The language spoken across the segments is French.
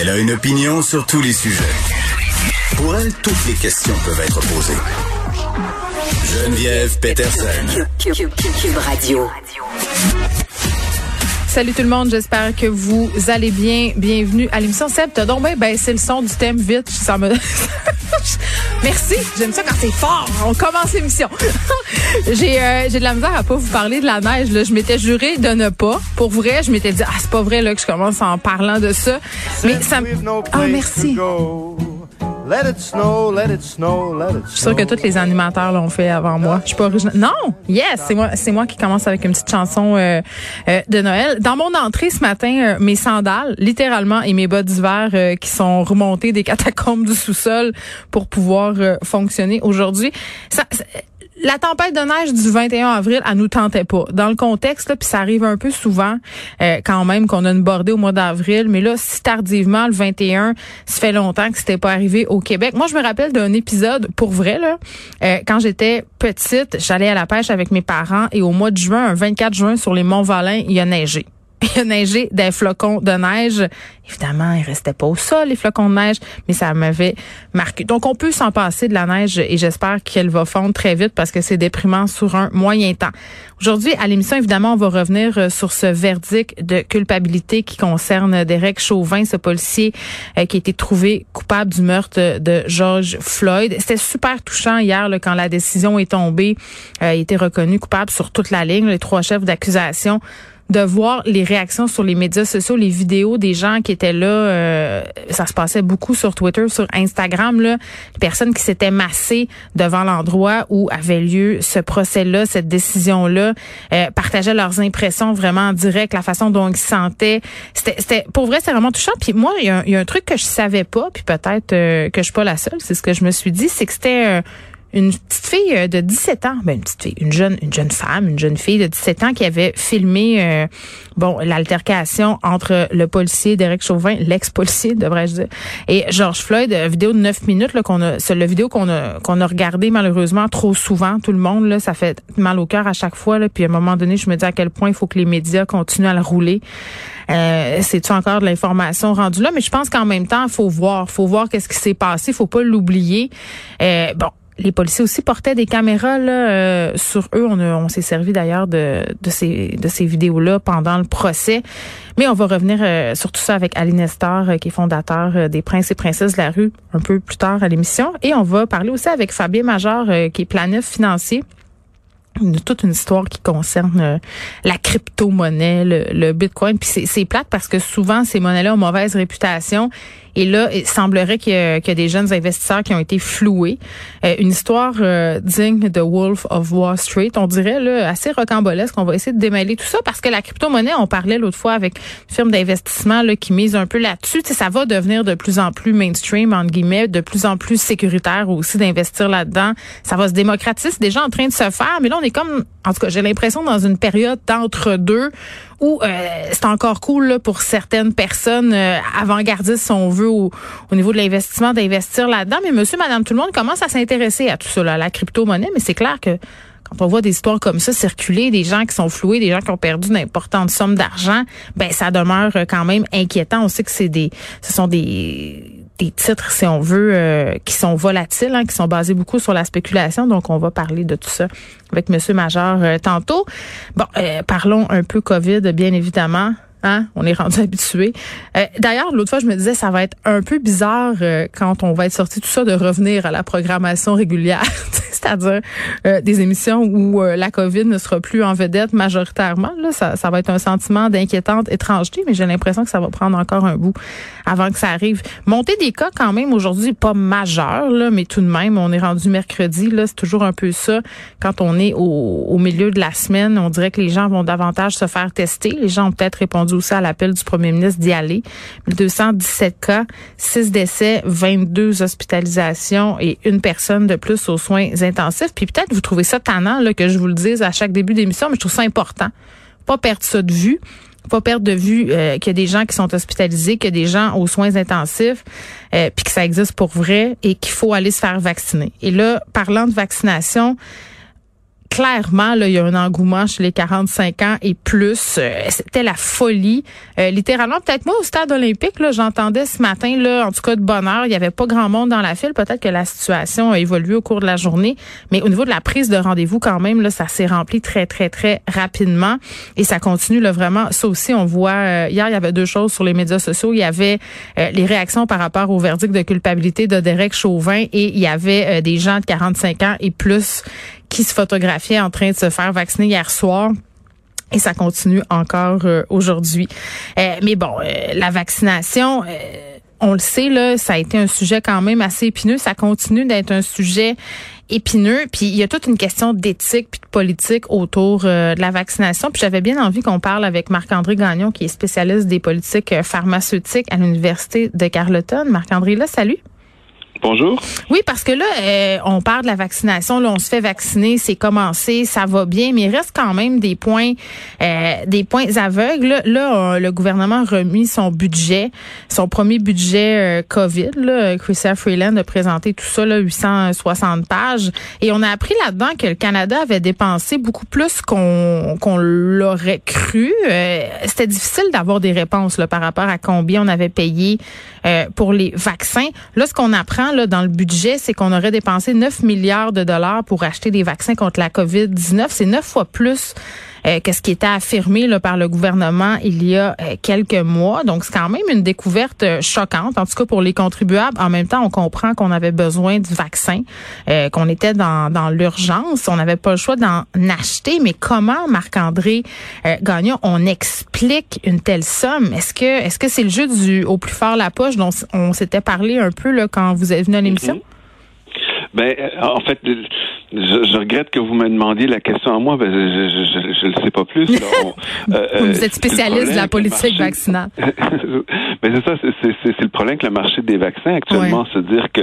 Elle a une opinion sur tous les sujets. Pour elle, toutes les questions peuvent être posées. Geneviève Peterson. Cube Radio. Salut tout le monde, j'espère que vous allez bien. Bienvenue à l'émission Seb. T'as donc bien baissé le son du thème vite. Ça me... Merci, j'aime ça quand c'est fort. On commence l'émission. j'ai euh, j'ai de la misère à pas vous parler de la neige. Là. Je m'étais juré de ne pas. Pour vrai, je m'étais dit, ah, c'est pas vrai là, que je commence en parlant de ça. Mais ça me... Ah, merci. Let it snow, let it snow, let it Je suis sûre que tous les animateurs l'ont fait avant moi. Je suis pas originale. Non! Yes! C'est moi, c'est moi qui commence avec une petite chanson euh, euh, de Noël. Dans mon entrée ce matin, euh, mes sandales, littéralement, et mes bottes d'hiver euh, qui sont remontées des catacombes du sous-sol pour pouvoir euh, fonctionner aujourd'hui. Ça- la tempête de neige du 21 avril, elle nous tentait pas. Dans le contexte, puis ça arrive un peu souvent, euh, quand même, qu'on a une bordée au mois d'avril. Mais là, si tardivement, le 21, ça fait longtemps que c'était pas arrivé au Québec. Moi, je me rappelle d'un épisode, pour vrai, là, euh, quand j'étais petite, j'allais à la pêche avec mes parents et au mois de juin, un 24 juin, sur les Monts-Valin, il y a neigé. Il a neigé des flocons de neige. Évidemment, il restait pas au sol, les flocons de neige, mais ça m'avait marqué. Donc, on peut s'en passer de la neige et j'espère qu'elle va fondre très vite parce que c'est déprimant sur un moyen temps. Aujourd'hui, à l'émission, évidemment, on va revenir euh, sur ce verdict de culpabilité qui concerne Derek Chauvin, ce policier euh, qui a été trouvé coupable du meurtre de George Floyd. C'était super touchant hier là, quand la décision est tombée. Euh, il a été reconnu coupable sur toute la ligne, les trois chefs d'accusation de voir les réactions sur les médias sociaux, les vidéos des gens qui étaient là. euh, ça se passait beaucoup sur Twitter, sur Instagram. Là, les personnes qui s'étaient massées devant l'endroit où avait lieu ce procès-là, cette décision-là, euh, partageaient leurs impressions vraiment en direct, la façon dont ils se sentaient. C'était, pour vrai, c'est vraiment touchant. Puis moi, il y, a un- truc que je savais pas, puis peut-être euh, que je suis pas la seule. C'est ce que je me suis dit, c'est que c'était une petite fille euh, de 17 ans, ben une petite fille, une jeune, une jeune femme, une jeune fille de 17 ans qui avait filmé euh, bon l'altercation entre le policier Derek Chauvin, l'ex-policier devrais-je dire, et George Floyd, euh, vidéo de 9 minutes là qu'on a, c'est le vidéo qu'on a qu'on a regardé malheureusement trop souvent tout le monde là, ça fait mal au cœur à chaque fois là, puis à un moment donné, je me dis à quel point il faut que les médias continuent à le rouler. Euh, c'est-tu encore de l'information rendue là, mais je pense qu'en même temps, faut voir, faut voir qu'est-ce qui s'est passé, faut pas l'oublier. Euh, bon, les policiers aussi portaient des caméras là, euh, sur eux. On, s'est servi d'ailleurs de, ces, vidéos-là pendant le procès. Mais on va revenir euh, sur tout ça avec Ali Nestor, euh, qui est fondateur euh, des Princes et Princesses de la rue, un peu plus tard à l'émission. Et on va parler aussi avec Fabien Major, euh, qui est planif financier une- toute une histoire qui concerne la crypto-monnaie, le, le bitcoin. Puis c'est, c'est plate parce que souvent, ces monnaies-là ont mauvaise réputation. Et là, il semblerait qu'il y, qu'il y a des jeunes investisseurs qui ont été floués. Euh, une histoire euh, digne de Wolf of Wall Street, on dirait là, assez rocambolesque. On va essayer de démêler tout ça parce que la crypto-monnaie, on parlait l'autre fois avec une firme d'investissement là, qui mise un peu là-dessus. Ça va devenir de plus en plus mainstream, entre guillemets, de plus en plus sécuritaire aussi d'investir là-dedans. Ça va se démocratiser. C'est déjà en train de se faire, mais là, on est comme, en tout cas, j'ai l'impression dans une période d'entre-deux où euh, c'est encore cool là, pour certaines personnes euh, avant-gardistes, si on au, au niveau de l'investissement, d'investir là-dedans. Mais monsieur, madame, tout le monde commence à s'intéresser à tout ça, là, à la crypto-monnaie. Mais c'est clair que quand on voit des histoires comme ça circuler, des gens qui sont floués, des gens qui ont perdu d'importantes sommes d'argent, ben ça demeure euh, quand même inquiétant. On sait que c'est des, ce sont des des titres, si on veut, euh, qui sont volatiles, hein, qui sont basés beaucoup sur la spéculation. Donc, on va parler de tout ça avec Monsieur Major euh, tantôt. Bon, euh, parlons un peu COVID, bien évidemment. Hein? On est rendu habitué. Euh, D'ailleurs, l'autre fois, je me disais, ça va être un peu bizarre euh, quand on va être sorti tout ça de revenir à la programmation régulière, c'est-à-dire euh, des émissions où euh, la COVID ne sera plus en vedette majoritairement. Là, ça, ça va être un sentiment d'inquiétante étrangeté, mais j'ai l'impression que ça va prendre encore un bout avant que ça arrive. Monter des cas quand même aujourd'hui, pas majeur, là, mais tout de même, on est rendu mercredi. Là, c'est toujours un peu ça. Quand on est au, au milieu de la semaine, on dirait que les gens vont davantage se faire tester. Les gens ont peut-être répondu aussi à l'appel du premier ministre d'y aller. 1217 cas, 6 décès, 22 hospitalisations et une personne de plus aux soins. Puis peut-être vous trouvez ça tannant là, que je vous le dise à chaque début d'émission, mais je trouve ça important. Pas perdre ça de vue pas perdre de vue euh, qu'il y a des gens qui sont hospitalisés, qu'il y a des gens aux soins intensifs, euh, puis que ça existe pour vrai et qu'il faut aller se faire vacciner. Et là, parlant de vaccination, clairement, là, il y a un engouement chez les 45 ans et plus. Euh, c'était la folie. Euh, littéralement, peut-être moi au stade olympique, j'entendais ce matin, là, en tout cas de bonne heure, il y avait pas grand monde dans la file. Peut-être que la situation a évolué au cours de la journée, mais au niveau de la prise de rendez-vous, quand même, là, ça s'est rempli très, très, très rapidement et ça continue là, vraiment. Ça aussi, on voit. Euh, hier, il y avait deux choses sur les médias sociaux. Il y avait les réactions par rapport au verdict de culpabilité de Derek Chauvin et il y avait des gens de 45 ans et plus qui se photographiait en train de se faire vacciner hier soir. Et ça continue encore euh, aujourd'hui. Euh, mais bon, euh, la vaccination, on le sait, là, ça a été un sujet quand même assez épineux. Ça continue d'être un sujet épineux. Puis il y a toute une question d'éthique puis de politique autour de la vaccination. Puis j'avais bien envie qu'on parle avec Marc-André Gagnon, qui est spécialiste des politiques pharmaceutiques à l'Université de Carleton. Marc-André, là, salut. Bonjour. Oui, parce que là, euh, on parle de la vaccination, là, on se fait vacciner, c'est commencé, ça va bien, mais il reste quand même des points, euh, des points aveugles. Là, le gouvernement a remis son budget, son premier budget euh, COVID. Là, Chrystia Freeland a présenté tout ça, là, 860 pages, et on a appris là-dedans que le Canada avait dépensé beaucoup plus qu'on qu'on l'aurait cru. C'était difficile d'avoir des réponses là, par rapport à combien on avait payé pour les vaccins. Là, ce qu'on apprend dans le budget, c'est qu'on aurait dépensé 9 milliards de dollars pour acheter des vaccins contre la COVID-19. C'est neuf fois plus euh, que ce qui était affirmé là, par le gouvernement il y a euh, quelques mois. Donc, c'est quand même une découverte euh, choquante, en tout cas pour les contribuables. En même temps, on comprend qu'on avait besoin du vaccin, qu'on était dans, dans l'urgence. On n'avait pas le choix d'en acheter. Mais comment, Marc-André Gagnon, on explique une telle somme? Est-ce que est-ce que c'est le jeu du au plus fort la poche dont on s'était parlé un peu là, quand vous êtes venu à l'émission? Mm-hmm. Ben, en fait, je, regrette que vous me demandiez la question à moi, ben, je ne le sais pas plus. Euh, vous êtes spécialiste de la politique vaccinale. ben, c'est ça, c'est le problème que le marché des vaccins actuellement, c'est dire que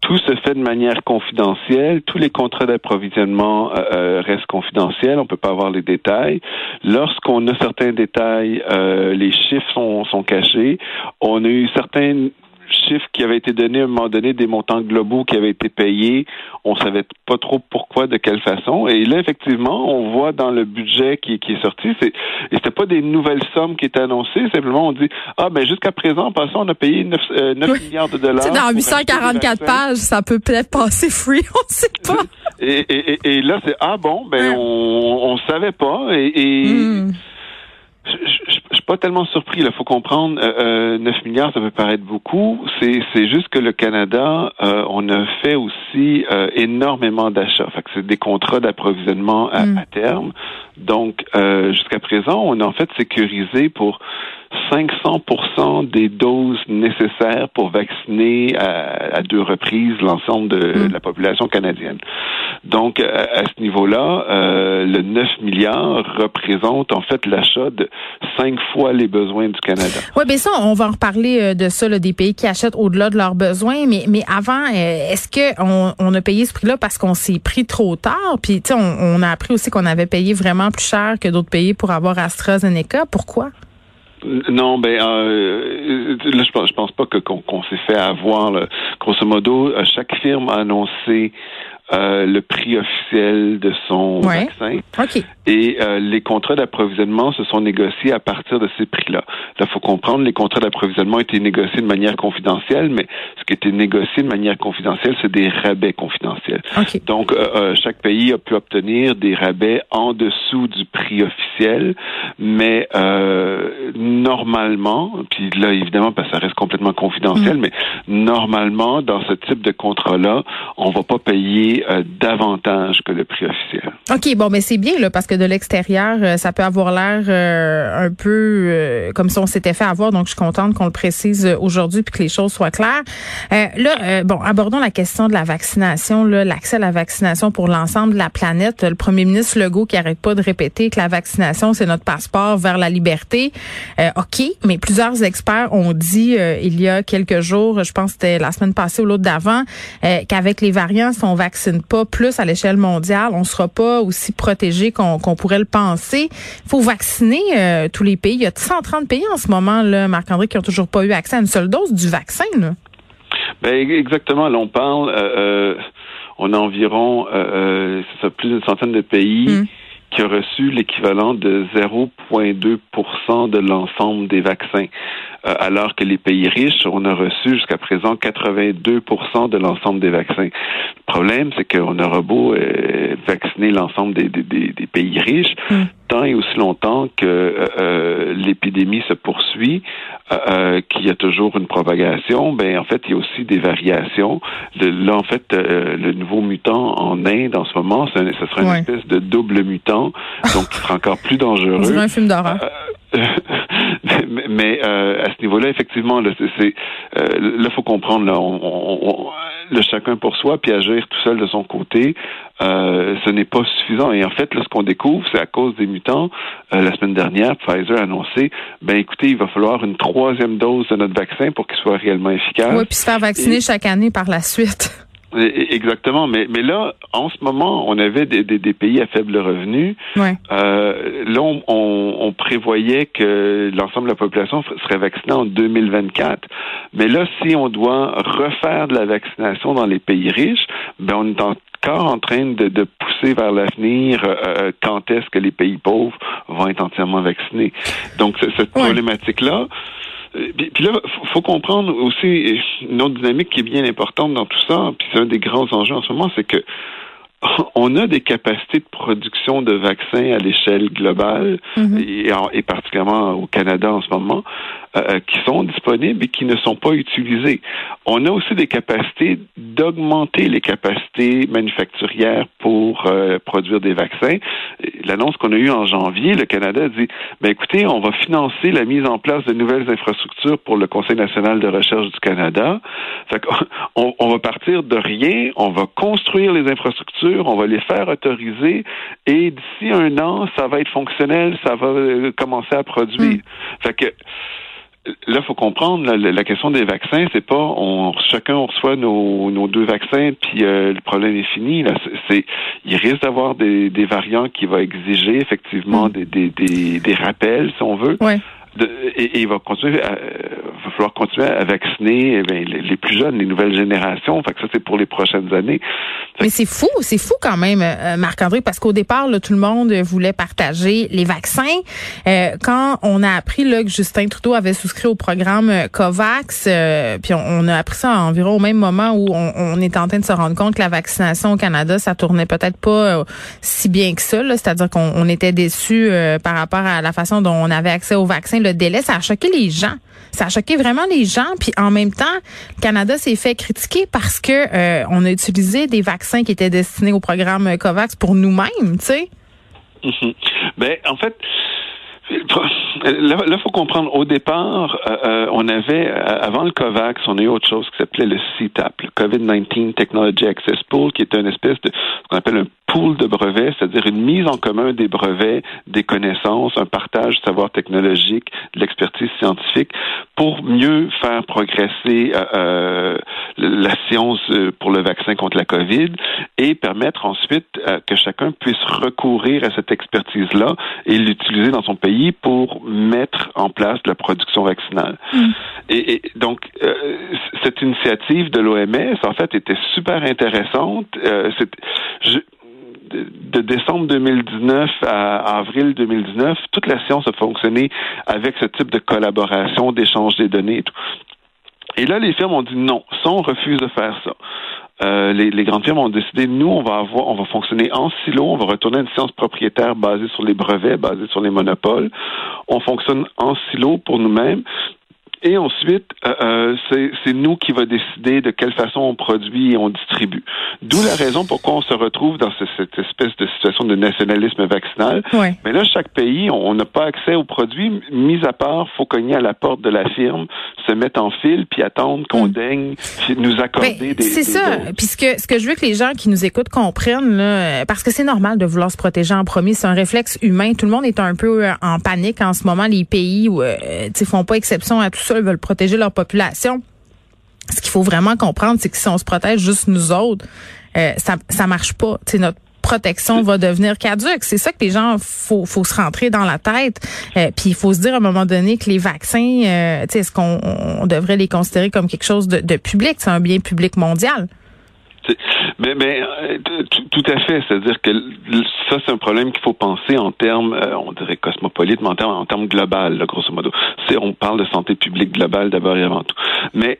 tout se fait de manière confidentielle, tous les contrats d'approvisionnement euh, euh, restent confidentiels, on peut pas avoir les détails. Lorsqu'on a certains détails, les chiffres sont, sont cachés. On a eu certains chiffres qui avaient été donnés à un moment donné, des montants globaux qui avaient été payés. On savait pas trop pourquoi, de quelle façon. Et là, effectivement, on voit dans le budget qui, qui est sorti, c'est, et c'était pas des nouvelles sommes qui étaient annoncées. Simplement, on dit, ah, ben, jusqu'à présent, en passant, on a payé 9, 9 euh, milliards de dollars. dans 844 pages, ça peut peut-être passer free, on sait pas. Et, et, et, là, c'est, ah bon, ben, on, on savait pas. Et, hmm je, suis pas tellement surpris. Il faut comprendre, euh, 9 euh, milliards, ça peut paraître beaucoup. C'est, c'est juste que le Canada, euh, on a fait aussi euh, énormément d'achats. C'est des contrats d'approvisionnement à, mm. à terme. Donc, jusqu'à présent, on a en fait sécurisé pour 500 des doses nécessaires pour vacciner à, deux reprises l'ensemble de, mm. la population canadienne. Donc, à, ce niveau-là, euh, le 9 milliards représente en fait l'achat de cinq fois les besoins du Canada. Oui, bien ça, on va en reparler euh, de ça, là, des pays qui achètent au-delà de leurs besoins. Mais, mais avant, euh, est-ce qu'on on a payé ce prix-là parce qu'on s'est pris trop tard? Puis, tu sais, on, a appris aussi qu'on avait payé vraiment plus cher que d'autres pays pour avoir AstraZeneca. Pourquoi? Non, ben euh, je pense, pense pas que qu'on s'est fait avoir. Là. Grosso modo, euh, chaque firme a annoncé euh, le prix officiel de son vaccin. Et euh, les contrats d'approvisionnement se sont négociés à partir de ces prix-là. Il faut comprendre, les contrats d'approvisionnement étaient négociés de manière confidentielle, mais ce qui était négocié de manière confidentielle, c'est des rabais confidentiels. Donc, euh, chaque pays a pu obtenir des rabais en dessous du prix officiel, mais normalement, puis là, évidemment, parce que ça reste complètement confidentiel, mm. mais normalement, dans ce type de contrat-là, on va pas payer euh, davantage que le prix officiel. OK, bon, mais c'est bien, là, parce que de l'extérieur, euh, ça peut avoir l'air euh, un peu comme si on s'était fait avoir. Donc, je suis contente qu'on le précise aujourd'hui puis que les choses soient claires. là, bon, abordons la question de la vaccination, l'accès à la vaccination pour l'ensemble de la planète. Le premier ministre Legault qui arrête pas de répéter que la vaccination, c'est notre passeport vers la liberté. OK, mais plusieurs experts ont dit il y a quelques jours, je pense que c'était la semaine passée ou l'autre d'avant, qu'avec les variants, si on pas plus à l'échelle mondiale, on sera pas aussi protégé qu'on pourrait le penser. Il faut vacciner euh, tous les pays. Il y a 130 pays en ce moment, là, Marc-André, qui ont toujours pas eu accès à une seule dose du vaccin. Là. Ben, exactement. Là, on parle. Euh, euh on a environ ça plus d'une centaine de pays. Mm qui a reçu l'équivalent de 0,2% de l'ensemble des vaccins, alors que les pays riches, on a reçu jusqu'à présent 82% de l'ensemble des vaccins. Le problème, c'est qu'on aura beau euh, vacciner l'ensemble des, des, des, pays riches, mm. tant et aussi longtemps que euh, l'épidémie se poursuit, qu'il y a toujours une propagation, ben en fait, il y a aussi des variations. là, en fait, le nouveau mutant en Inde en ce moment, ce sera une espèce de double mutant donc qui sera encore plus dangereux. Un film d'horreur. Euh, mais, euh, à ce niveau-là, effectivement, là, c'est, euh, là, faut comprendre, là, on, le chacun pour soi, puis agir tout seul de son côté, ce n'est pas suffisant. Et en fait, là, ce qu'on découvre, c'est à cause des mutants. la semaine dernière, Pfizer a annoncé, ben écoutez, il va falloir une troisième dose de notre vaccin pour qu'il soit réellement efficace. Oui, puis se faire vacciner chaque année par la suite. Exactement, mais mais là, en ce moment, on avait des, des, pays à faible revenu. Ouais. Euh, là, on, on, prévoyait que l'ensemble de la population serait vaccinée en 2024. Mais là, si on doit refaire de la vaccination dans les pays riches, ben on est encore en train de, de pousser vers l'avenir euh, euh, quand est-ce que les pays pauvres vont être entièrement vaccinés. Donc cette problématique là. Euh, puis, là, faut, faut comprendre aussi une autre dynamique qui est bien importante dans tout ça, puis c'est un des grands enjeux en ce moment, c'est que on a des capacités de production de vaccins à l'échelle globale mm-hmm. et, particulièrement au Canada en ce moment, euh, euh, qui sont disponibles et qui ne sont pas utilisées. On a aussi des capacités d'augmenter les capacités manufacturières pour euh, produire des vaccins. L'annonce qu'on a eue en janvier, le Canada dit, ben écoutez, on va financer la mise en place de nouvelles infrastructures pour le Conseil national de recherche du Canada. Fait on, on va partir de rien, on va construire les infrastructures on va les faire autoriser et d'ici un an, ça va être fonctionnel, ça va euh, commencer à produire. Hmm. Fait que là, faut comprendre la, question des vaccins, c'est pas on chacun reçoit nos, deux vaccins puis euh, le problème est fini. Là, c'est il risque d'avoir des, variants qui vont exiger effectivement hmm. des, des, des, rappels, si on veut et, il va continuer, à, va falloir continuer à vacciner eh les, plus jeunes, les nouvelles générations. Fait que ça, c'est pour les prochaines années. Mais c'est fou, c'est fou quand même, euh, Marc-André, parce qu'au départ, tout le monde voulait partager les vaccins. Euh, quand on a appris là, que Justin Trudeau avait souscrit au programme euh, COVAX, puis on, a appris ça environ au même moment où on, on est en train de se rendre compte que la vaccination au Canada, ça tournait peut-être pas si bien que ça. C'est-à-dire qu'on était déçus par rapport à la façon dont on avait accès aux vaccins le délai, ça a choqué les gens. Ça a choqué vraiment les gens. Puis en même temps, le Canada s'est fait critiquer parce que euh, on a utilisé des vaccins qui étaient destinés au programme COVAX pour nous-mêmes, tu sais. Ben, en fait, Là, il faut comprendre, au départ, euh, euh, on avait, avant le COVAX, on a eu autre chose qui s'appelait le CTAP, le COVID-19 Technology Access Pool, qui était une espèce de, ce qu'on appelle un pool de brevets, c'est-à-dire une mise en commun des brevets, des connaissances, un partage de savoir technologique, de l'expertise scientifique, pour mieux faire progresser euh, euh la science euh, pour le vaccin contre la COVID et permettre ensuite euh, que chacun puisse recourir à cette expertise-là et l'utiliser dans son pays pour mettre en place la production vaccinale. Mm. Et, donc, cette initiative de l'OMS, en fait, était super intéressante. Je, de décembre 2019 à avril 2019, toute la science a fonctionné avec ce type de collaboration, d'échange des données et tout. Et là, les firmes ont dit non, ça, on refuse de faire ça. Euh, les, grandes firmes ont décidé, nous, on va avoir, on va fonctionner en silo, on va retourner à une science propriétaire basée sur les brevets, basée sur les monopoles. On fonctionne en silo pour nous-mêmes. Et ensuite, euh, euh c'est nous qui va décider de quelle façon on produit et on distribue. D'où la raison pourquoi on se retrouve dans cette espèce de situation de nationalisme vaccinal. Mais là, chaque pays, on n'a pas accès aux produits, mis à part, faut cogner à la porte de la firme, se mettre en file, puis attendre qu'on mm. daigne nous accorder des. C'est ça. Puis ce que, ce que je veux que les gens qui nous écoutent comprennent, là, parce que c'est normal de vouloir se protéger en premier, c'est un réflexe humain. Tout le monde est un peu euh, en panique en ce moment. Les pays où, euh, font pas exception à tout ça veulent protéger leur population. Ce qu'il faut vraiment comprendre, c'est que si on se protège juste nous autres, euh, ça ça marche pas. notre protection va devenir caduque. C'est ça que les gens faut faut se rentrer dans la tête. Euh, puis il faut se dire à un moment donné que les vaccins, euh, est-ce qu'on devrait les considérer comme quelque chose de public, c'est un bien public mondial. Mais, mais euh, tout à fait. C'est-à-dire que ça, c'est un problème qu'il faut penser en termes, euh, on dirait cosmopolite, mais en termes, en termes global, grosso modo. On parle de santé publique globale d'abord et avant tout. Mais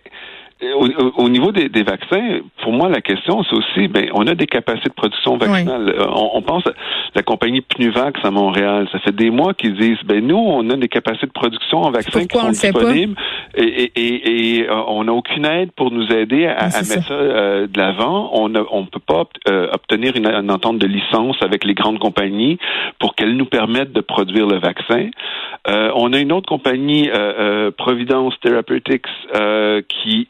au, niveau des, vaccins, pour moi, la question, c'est aussi, ben, on a des capacités de production vaccinale. Euh, on, pense à la compagnie Pnuvax à Montréal. Ça fait des mois qu'ils disent, ben, nous, on a des capacités de production en vaccins qui sont disponibles et, et, et, euh, on n'a aucune aide pour nous aider à, mettre ça, euh, de l'avant. On ne on peut pas obtenir une, une, entente de licence avec les grandes compagnies pour qu'elles nous permettent de produire le vaccin. on a une autre compagnie, Providence Therapeutics, qui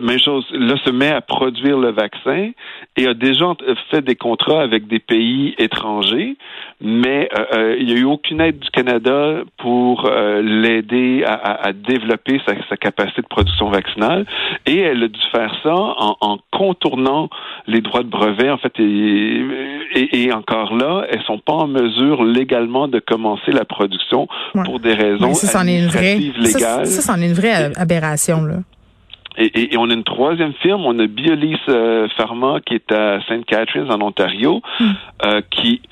même chose, là, se met à produire le vaccin et a déjà fait des contrats avec des pays étrangers, mais euh, euh, il n'y a eu aucune aide du Canada pour euh, l'aider à, développer sa, capacité de production vaccinale. Et elle a dû faire ça en, contournant les droits de brevet, en fait. Et, encore là, elles sont pas en mesure légalement de commencer la production pour des raisons ça, légales. Ça, c'en est une vraie aberration, là. Et, et, on a une troisième firme, on a Biolis euh, Pharma qui est à St. Catharines en Ontario, hmm. euh, qui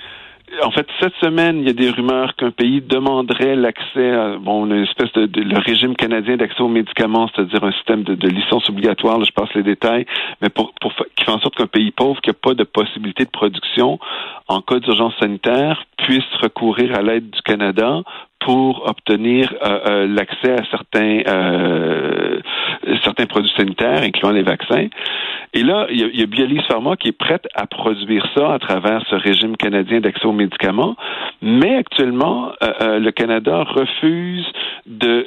en fait, cette semaine, il y a des rumeurs qu'un pays demanderait l'accès à bon, une espèce de, le régime canadien d'accès aux médicaments, c'est-à-dire un système de, licence obligatoire. Là, je passe les détails, mais pour, pour qui fait en sorte qu'un pays pauvre qui n'a pas de possibilité de production en cas d'urgence sanitaire puisse recourir à l'aide du Canada pour obtenir euh, euh, l'accès à certains euh, certains produits sanitaires, incluant les vaccins. Et là, il y a, il a Pharma qui est prête à produire ça à travers ce régime canadien d'accès aux médicaments, mais actuellement, le Canada refuse de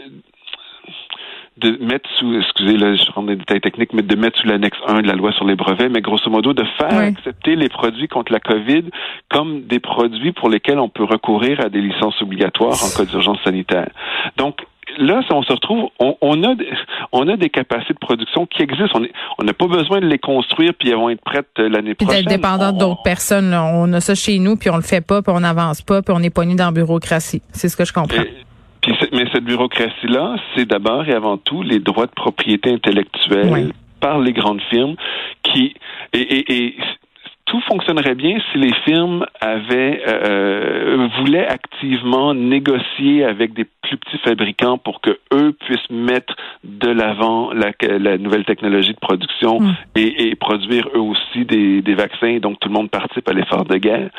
de mettre sous, excusez là, je rentre des détails techniques, mais de mettre sous l'annexe 1 de la loi sur les brevets, mais grosso modo de faire accepter les produits contre la COVID comme des produits pour lesquels on peut recourir à des licences obligatoires en cas d'urgence sanitaire. Donc, là, si on se retrouve, on, a, on a des capacités de production qui existent. On n'a pas besoin de les construire puis elles vont être prêtes euh, l'année prochaine. D'être dépendant d'autres personnes. On a ça chez nous puis on le fait pas puis on n'avance pas puis on est poigné dans la bureaucratie. C'est ce que je comprends mais cette bureaucratie-là, c'est d'abord et avant tout les droits de propriété intellectuelle par les grandes firmes qui et, tout fonctionnerait bien si les firmes avaient euh, voulaient activement négocier avec des plus petits fabricants pour que eux puissent mettre de l'avant la, la, nouvelle technologie de production mm. et, et, produire eux aussi des, des vaccins. Donc tout le monde participe à l'effort de guerre.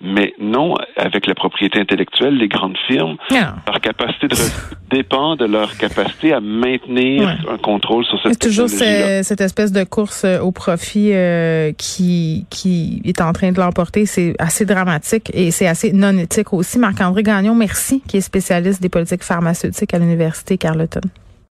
Mais non, avec la propriété intellectuelle, les grandes firmes, leur capacité de dépend de leur capacité à maintenir un contrôle sur cette C'est toujours cette espèce de course euh, au profit euh, qui qui est en train de l'emporter. C'est assez dramatique et c'est assez non éthique aussi. Marc-André Gagnon, merci, qui est spécialiste des politiques pharmaceutique à l'Université Carleton.